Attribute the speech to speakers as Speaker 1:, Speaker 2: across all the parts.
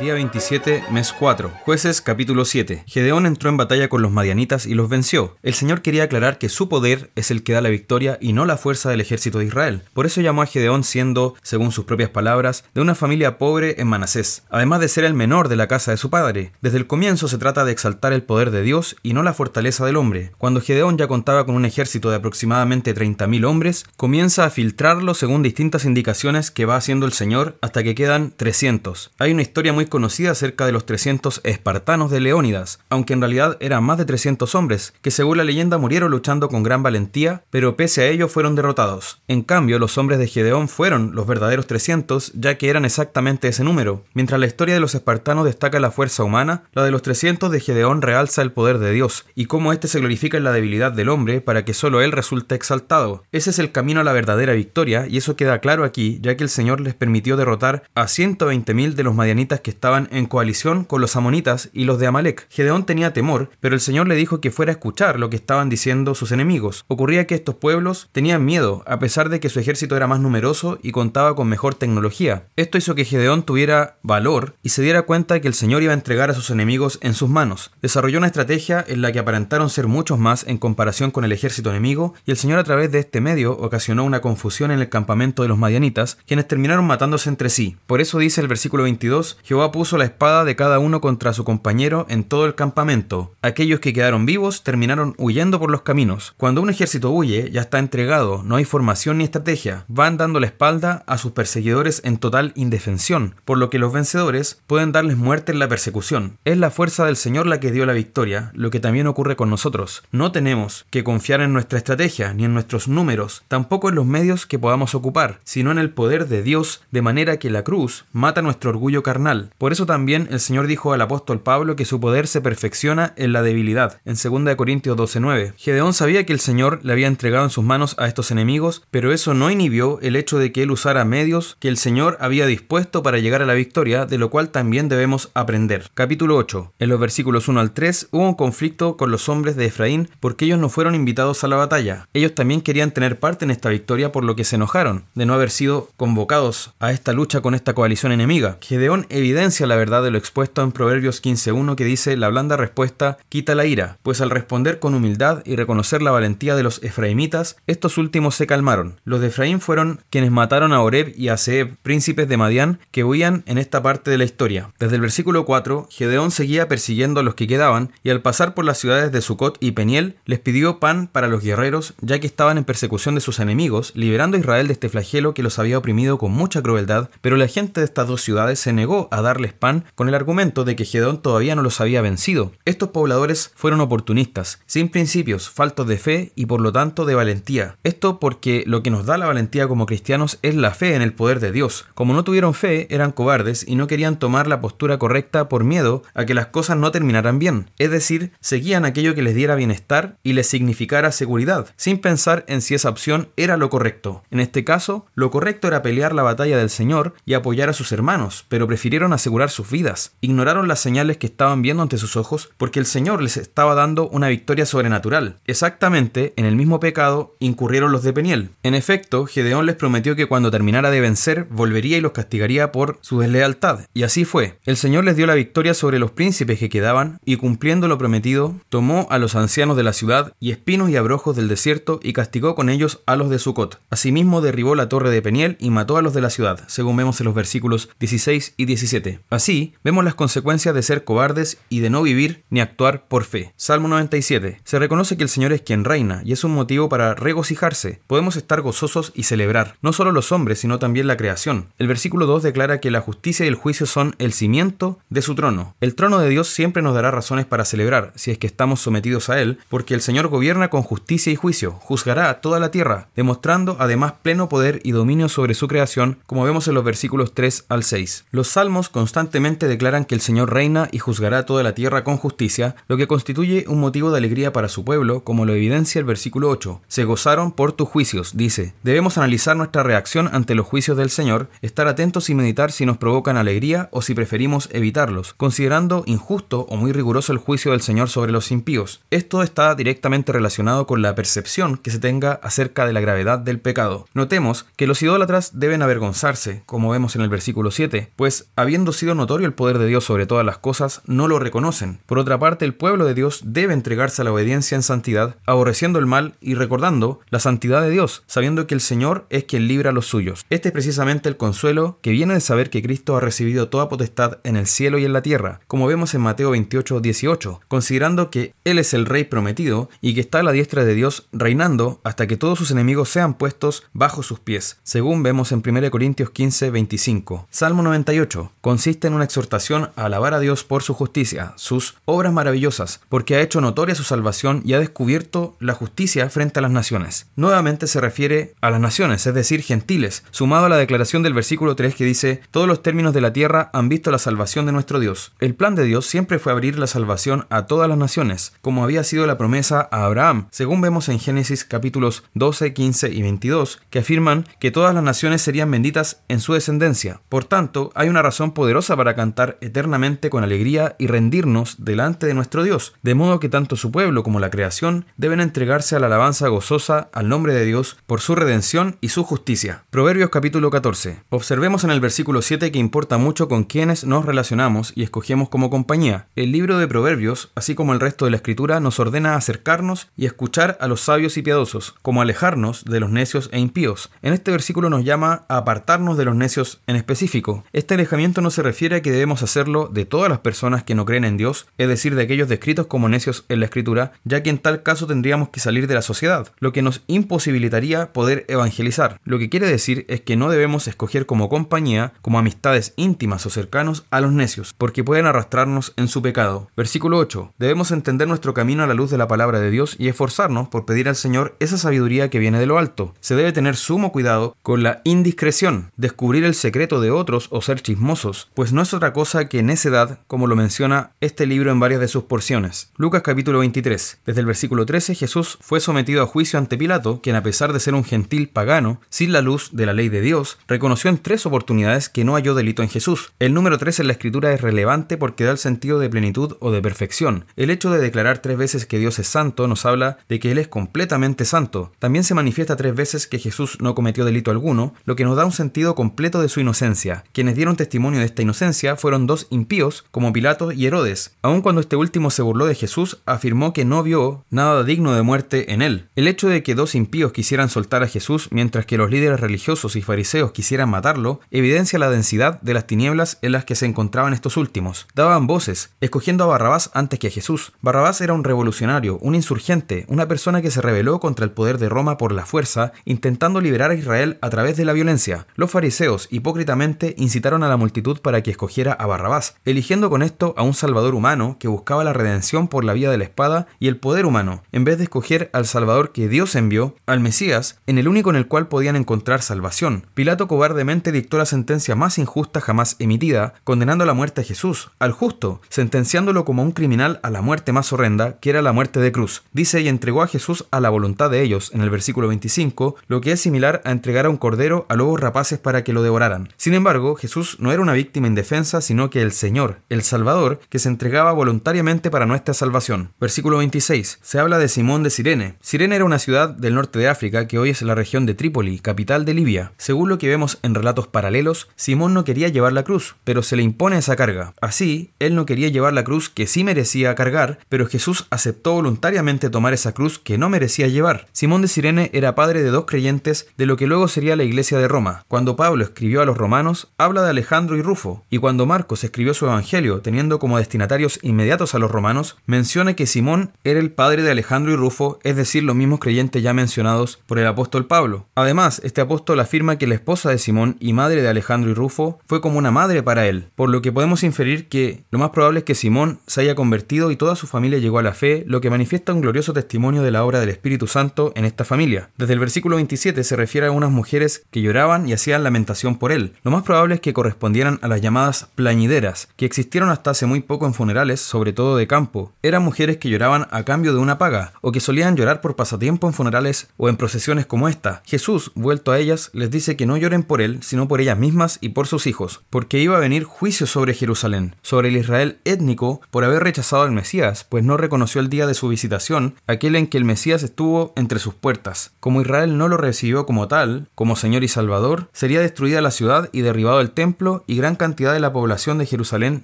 Speaker 1: Día 27, mes 4. Jueces capítulo 7. Gedeón entró en batalla con los madianitas y los venció. El Señor quería aclarar que su poder es el que da la victoria y no la fuerza del ejército de Israel. Por eso llamó a Gedeón siendo, según sus propias palabras, de una familia pobre en Manasés, además de ser el menor de la casa de su padre. Desde el comienzo se trata de exaltar el poder de Dios y no la fortaleza del hombre. Cuando Gedeón ya contaba con un ejército de aproximadamente 30.000 hombres, comienza a filtrarlo según distintas indicaciones que va haciendo el Señor hasta que quedan 300. Hay una historia muy conocida acerca de los 300 espartanos de Leónidas, aunque en realidad eran más de 300 hombres, que según la leyenda murieron luchando con gran valentía, pero pese a ello fueron derrotados. En cambio, los hombres de Gedeón fueron los verdaderos 300, ya que eran exactamente ese número. Mientras la historia de los espartanos destaca la fuerza humana, la de los 300 de Gedeón realza el poder de Dios, y cómo éste se glorifica en la debilidad del hombre para que solo él resulte exaltado. Ese es el camino a la verdadera victoria, y eso queda claro aquí, ya que el Señor les permitió derrotar a 120.000 de los madianitas que estaban en coalición con los amonitas y los de Amalek. Gedeón tenía temor, pero el Señor le dijo que fuera a escuchar lo que estaban diciendo sus enemigos. Ocurría que estos pueblos tenían miedo, a pesar de que su ejército era más numeroso y contaba con mejor tecnología. Esto hizo que Gedeón tuviera valor y se diera cuenta de que el Señor iba a entregar a sus enemigos en sus manos. Desarrolló una estrategia en la que aparentaron ser muchos más en comparación con el ejército enemigo, y el Señor a través de este medio ocasionó una confusión en el campamento de los madianitas, quienes terminaron matándose entre sí. Por eso dice el versículo 22, Jehová puso la espada de cada uno contra su compañero en todo el campamento. Aquellos que quedaron vivos terminaron huyendo por los caminos. Cuando un ejército huye, ya está entregado, no hay formación ni estrategia. Van dando la espalda a sus perseguidores en total indefensión, por lo que los vencedores pueden darles muerte en la persecución. Es la fuerza del Señor la que dio la victoria, lo que también ocurre con nosotros. No tenemos que confiar en nuestra estrategia ni en nuestros números, tampoco en los medios que podamos ocupar, sino en el poder de Dios, de manera que la cruz mata nuestro orgullo carnal. Por eso también el Señor dijo al apóstol Pablo que su poder se perfecciona en la debilidad, en 2 Corintios 12:9. Gedeón sabía que el Señor le había entregado en sus manos a estos enemigos, pero eso no inhibió el hecho de que él usara medios que el Señor había dispuesto para llegar a la victoria, de lo cual también debemos aprender. Capítulo 8. En los versículos 1 al 3 hubo un conflicto con los hombres de Efraín porque ellos no fueron invitados a la batalla. Ellos también querían tener parte en esta victoria por lo que se enojaron de no haber sido convocados a esta lucha con esta coalición enemiga. Gedeón evidencia la verdad de lo expuesto en Proverbios 15.1 que dice la blanda respuesta quita la ira, pues al responder con humildad y reconocer la valentía de los efraimitas, estos últimos se calmaron. Los de Efraín fueron quienes mataron a Oreb y a Seb, príncipes de Madián, que huían en esta parte de la historia. Desde el versículo 4, Gedeón seguía persiguiendo a los que quedaban y al pasar por las ciudades de Sucot y Peniel, les pidió pan para los guerreros, ya que estaban en persecución de sus enemigos, liberando a Israel de este flagelo que los había oprimido con mucha crueldad, pero la gente de estas dos ciudades se negó a darles pan con el argumento de que Gedeón todavía no los había vencido. Estos pobladores fueron oportunistas, sin principios, faltos de fe y por lo tanto de valentía. Esto porque lo que nos da la valentía como cristianos es la fe en el poder de Dios. Como no tuvieron fe, eran cobardes y no querían tomar la postura correcta por miedo a que las cosas no terminaran bien. Es decir, seguían aquello que les diera bienestar y les significara seguridad, sin pensar en si esa opción era lo correcto. En este caso, lo correcto era pelear la batalla del Señor y apoyar a sus hermanos, pero prefirieron asegurar sus vidas ignoraron las señales que estaban viendo ante sus ojos porque el Señor les estaba dando una victoria sobrenatural. Exactamente en el mismo pecado incurrieron los de Peniel. En efecto, Gedeón les prometió que cuando terminara de vencer volvería y los castigaría por su deslealtad. Y así fue. El Señor les dio la victoria sobre los príncipes que quedaban y cumpliendo lo prometido, tomó a los ancianos de la ciudad y espinos y abrojos del desierto y castigó con ellos a los de Sucot. Asimismo derribó la torre de Peniel y mató a los de la ciudad, según vemos en los versículos 16 y 17. Así, vemos las consecuencias de ser cobardes y de no vivir ni actuar por fe. Salmo 97. Se reconoce que el Señor es quien reina y es un motivo para regocijarse. Podemos estar gozosos y celebrar, no solo los hombres, sino también la creación. El versículo 2 declara que la justicia y el juicio son el cimiento de su trono. El trono de Dios siempre nos dará razones para celebrar, si es que estamos sometidos a él, porque el Señor gobierna con justicia y juicio, juzgará a toda la tierra, demostrando además pleno poder y dominio sobre su creación, como vemos en los versículos 3 al 6. Los salmos constantemente declaran que el Señor reina y juzgará toda la tierra con justicia, lo que constituye un motivo de alegría para su pueblo, como lo evidencia el versículo 8. Se gozaron por tus juicios, dice. Debemos analizar nuestra reacción ante los juicios del Señor, estar atentos y meditar si nos provocan alegría o si preferimos evitarlos, considerando injusto o muy riguroso el juicio del Señor sobre los impíos. Esto está directamente relacionado con la percepción que se tenga acerca de la gravedad del pecado. Notemos que los idólatras deben avergonzarse, como vemos en el versículo 7, pues habiendo sido notorio el poder de Dios sobre todas las cosas, no lo reconocen. Por otra parte, el pueblo de Dios debe entregarse a la obediencia en santidad, aborreciendo el mal y recordando la santidad de Dios, sabiendo que el Señor es quien libra a los suyos. Este es precisamente el consuelo que viene de saber que Cristo ha recibido toda potestad en el cielo y en la tierra, como vemos en Mateo 28, 18, considerando que Él es el Rey prometido y que está a la diestra de Dios reinando hasta que todos sus enemigos sean puestos bajo sus pies, según vemos en 1 Corintios 15, 25. Salmo 98 consiste en una exhortación a alabar a Dios por su justicia, sus obras maravillosas, porque ha hecho notoria su salvación y ha descubierto la justicia frente a las naciones. Nuevamente se refiere a las naciones, es decir, gentiles, sumado a la declaración del versículo 3 que dice, todos los términos de la tierra han visto la salvación de nuestro Dios. El plan de Dios siempre fue abrir la salvación a todas las naciones, como había sido la promesa a Abraham, según vemos en Génesis capítulos 12, 15 y 22, que afirman que todas las naciones serían benditas en su descendencia. Por tanto, hay una razón para cantar eternamente con alegría y rendirnos delante de nuestro Dios, de modo que tanto su pueblo como la creación deben entregarse a la alabanza gozosa al nombre de Dios por su redención y su justicia. Proverbios capítulo 14. Observemos en el versículo 7 que importa mucho con quienes nos relacionamos y escogemos como compañía. El libro de Proverbios, así como el resto de la escritura, nos ordena acercarnos y escuchar a los sabios y piadosos, como alejarnos de los necios e impíos. En este versículo nos llama a apartarnos de los necios en específico. Este alejamiento no se refiere a que debemos hacerlo de todas las personas que no creen en Dios, es decir, de aquellos descritos como necios en la escritura, ya que en tal caso tendríamos que salir de la sociedad, lo que nos imposibilitaría poder evangelizar. Lo que quiere decir es que no debemos escoger como compañía, como amistades íntimas o cercanos a los necios, porque pueden arrastrarnos en su pecado. Versículo 8. Debemos entender nuestro camino a la luz de la palabra de Dios y esforzarnos por pedir al Señor esa sabiduría que viene de lo alto. Se debe tener sumo cuidado con la indiscreción, descubrir el secreto de otros o ser chismosos, pues no es otra cosa que necedad, como lo menciona este libro en varias de sus porciones. Lucas capítulo 23. Desde el versículo 13 Jesús fue sometido a juicio ante Pilato, quien a pesar de ser un gentil pagano, sin la luz de la ley de Dios, reconoció en tres oportunidades que no halló delito en Jesús. El número 3 en la escritura es relevante porque da el sentido de plenitud o de perfección. El hecho de declarar tres veces que Dios es santo nos habla de que Él es completamente santo. También se manifiesta tres veces que Jesús no cometió delito alguno, lo que nos da un sentido completo de su inocencia. Quienes dieron testimonio de esta inocencia fueron dos impíos, como Pilato y Herodes. Aun cuando este último se burló de Jesús, afirmó que no vio nada digno de muerte en él. El hecho de que dos impíos quisieran soltar a Jesús mientras que los líderes religiosos y fariseos quisieran matarlo, evidencia la densidad de las tinieblas en las que se encontraban estos últimos. Daban voces, escogiendo a Barrabás antes que a Jesús. Barrabás era un revolucionario, un insurgente, una persona que se rebeló contra el poder de Roma por la fuerza, intentando liberar a Israel a través de la violencia. Los fariseos, hipócritamente, incitaron a la multitud para que escogiera a Barrabás, eligiendo con esto a un salvador humano que buscaba la redención por la vía de la espada y el poder humano, en vez de escoger al salvador que Dios envió, al Mesías, en el único en el cual podían encontrar salvación. Pilato cobardemente dictó la sentencia más injusta jamás emitida, condenando a la muerte a Jesús, al justo, sentenciándolo como un criminal a la muerte más horrenda, que era la muerte de cruz. Dice y entregó a Jesús a la voluntad de ellos, en el versículo 25, lo que es similar a entregar a un cordero a lobos rapaces para que lo devoraran. Sin embargo, Jesús no era una víctima indefensa, sino que el Señor, el Salvador, que se entregaba voluntariamente para nuestra salvación. Versículo 26. Se habla de Simón de Sirene. Sirene era una ciudad del norte de África que hoy es la región de Trípoli, capital de Libia. Según lo que vemos en relatos paralelos, Simón no quería llevar la cruz, pero se le impone esa carga. Así, él no quería llevar la cruz que sí merecía cargar, pero Jesús aceptó voluntariamente tomar esa cruz que no merecía llevar. Simón de Sirene era padre de dos creyentes de lo que luego sería la iglesia de Roma. Cuando Pablo escribió a los romanos, habla de Alejandro y Rufo, y cuando Marcos escribió su evangelio teniendo como destinatarios inmediatos a los romanos, menciona que Simón era el padre de Alejandro y Rufo, es decir, los mismos creyentes ya mencionados por el apóstol Pablo. Además, este apóstol afirma que la esposa de Simón y madre de Alejandro y Rufo fue como una madre para él, por lo que podemos inferir que lo más probable es que Simón se haya convertido y toda su familia llegó a la fe, lo que manifiesta un glorioso testimonio de la obra del Espíritu Santo en esta familia. Desde el versículo 27 se refiere a unas mujeres que lloraban y hacían lamentación por él. Lo más probable es que correspondieran a las las llamadas plañideras, que existieron hasta hace muy poco en funerales, sobre todo de campo. Eran mujeres que lloraban a cambio de una paga, o que solían llorar por pasatiempo en funerales o en procesiones como esta. Jesús, vuelto a ellas, les dice que no lloren por él, sino por ellas mismas y por sus hijos, porque iba a venir juicio sobre Jerusalén, sobre el Israel étnico, por haber rechazado al Mesías, pues no reconoció el día de su visitación, aquel en que el Mesías estuvo entre sus puertas. Como Israel no lo recibió como tal, como Señor y Salvador, sería destruida la ciudad y derribado el templo, y gran de la población de Jerusalén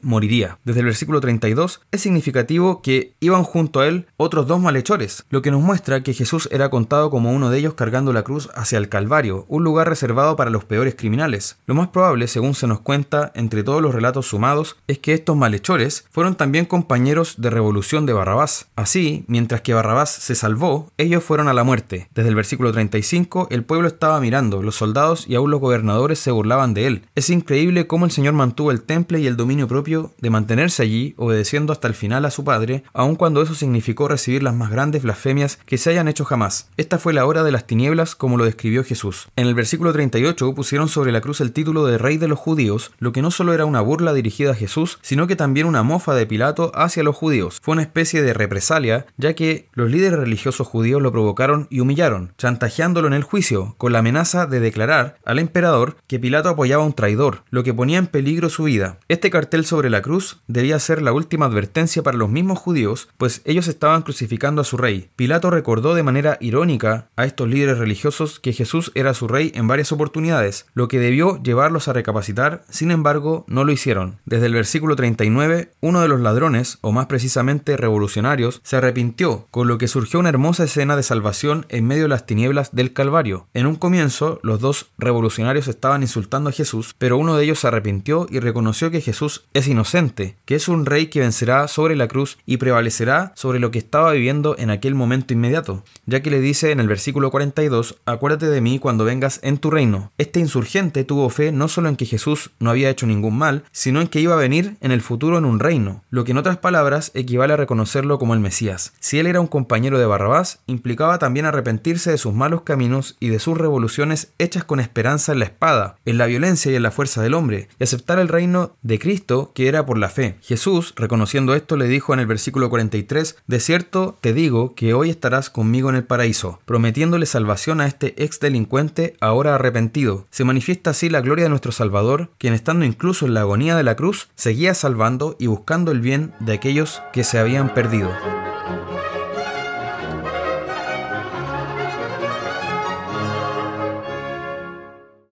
Speaker 1: moriría. Desde el versículo 32 es significativo que iban junto a él otros dos malhechores, lo que nos muestra que Jesús era contado como uno de ellos cargando la cruz hacia el Calvario, un lugar reservado para los peores criminales. Lo más probable, según se nos cuenta entre todos los relatos sumados, es que estos malhechores fueron también compañeros de revolución de Barrabás. Así, mientras que Barrabás se salvó, ellos fueron a la muerte. Desde el versículo 35, el pueblo estaba mirando, los soldados y aún los gobernadores se burlaban de él. Es increíble cómo el Señor mantuvo el temple y el dominio propio de mantenerse allí, obedeciendo hasta el final a su Padre, aun cuando eso significó recibir las más grandes blasfemias que se hayan hecho jamás. Esta fue la hora de las tinieblas, como lo describió Jesús. En el versículo 38 pusieron sobre la cruz el título de Rey de los Judíos, lo que no solo era una burla dirigida a Jesús, sino que también una mofa de Pilato hacia los judíos. Fue una especie de represalia, ya que los líderes religiosos judíos lo provocaron y humillaron, chantajeándolo en el juicio, con la amenaza de declarar al emperador que Pilato apoyaba a un traidor, lo que ponía en peligro su vida. Este cartel sobre la cruz debía ser la última advertencia para los mismos judíos, pues ellos estaban crucificando a su rey. Pilato recordó de manera irónica a estos líderes religiosos que Jesús era su rey en varias oportunidades, lo que debió llevarlos a recapacitar, sin embargo, no lo hicieron. Desde el versículo 39, uno de los ladrones, o más precisamente revolucionarios, se arrepintió, con lo que surgió una hermosa escena de salvación en medio de las tinieblas del Calvario. En un comienzo, los dos revolucionarios estaban insultando a Jesús, pero uno de ellos se y reconoció que Jesús es inocente, que es un rey que vencerá sobre la cruz y prevalecerá sobre lo que estaba viviendo en aquel momento inmediato, ya que le dice en el versículo 42, acuérdate de mí cuando vengas en tu reino. Este insurgente tuvo fe no solo en que Jesús no había hecho ningún mal, sino en que iba a venir en el futuro en un reino, lo que en otras palabras equivale a reconocerlo como el Mesías. Si él era un compañero de Barrabás, implicaba también arrepentirse de sus malos caminos y de sus revoluciones hechas con esperanza en la espada, en la violencia y en la fuerza del hombre, aceptar el reino de Cristo que era por la fe. Jesús, reconociendo esto, le dijo en el versículo 43, De cierto te digo que hoy estarás conmigo en el paraíso, prometiéndole salvación a este ex delincuente ahora arrepentido. Se manifiesta así la gloria de nuestro Salvador, quien estando incluso en la agonía de la cruz, seguía salvando y buscando el bien de aquellos que se habían perdido.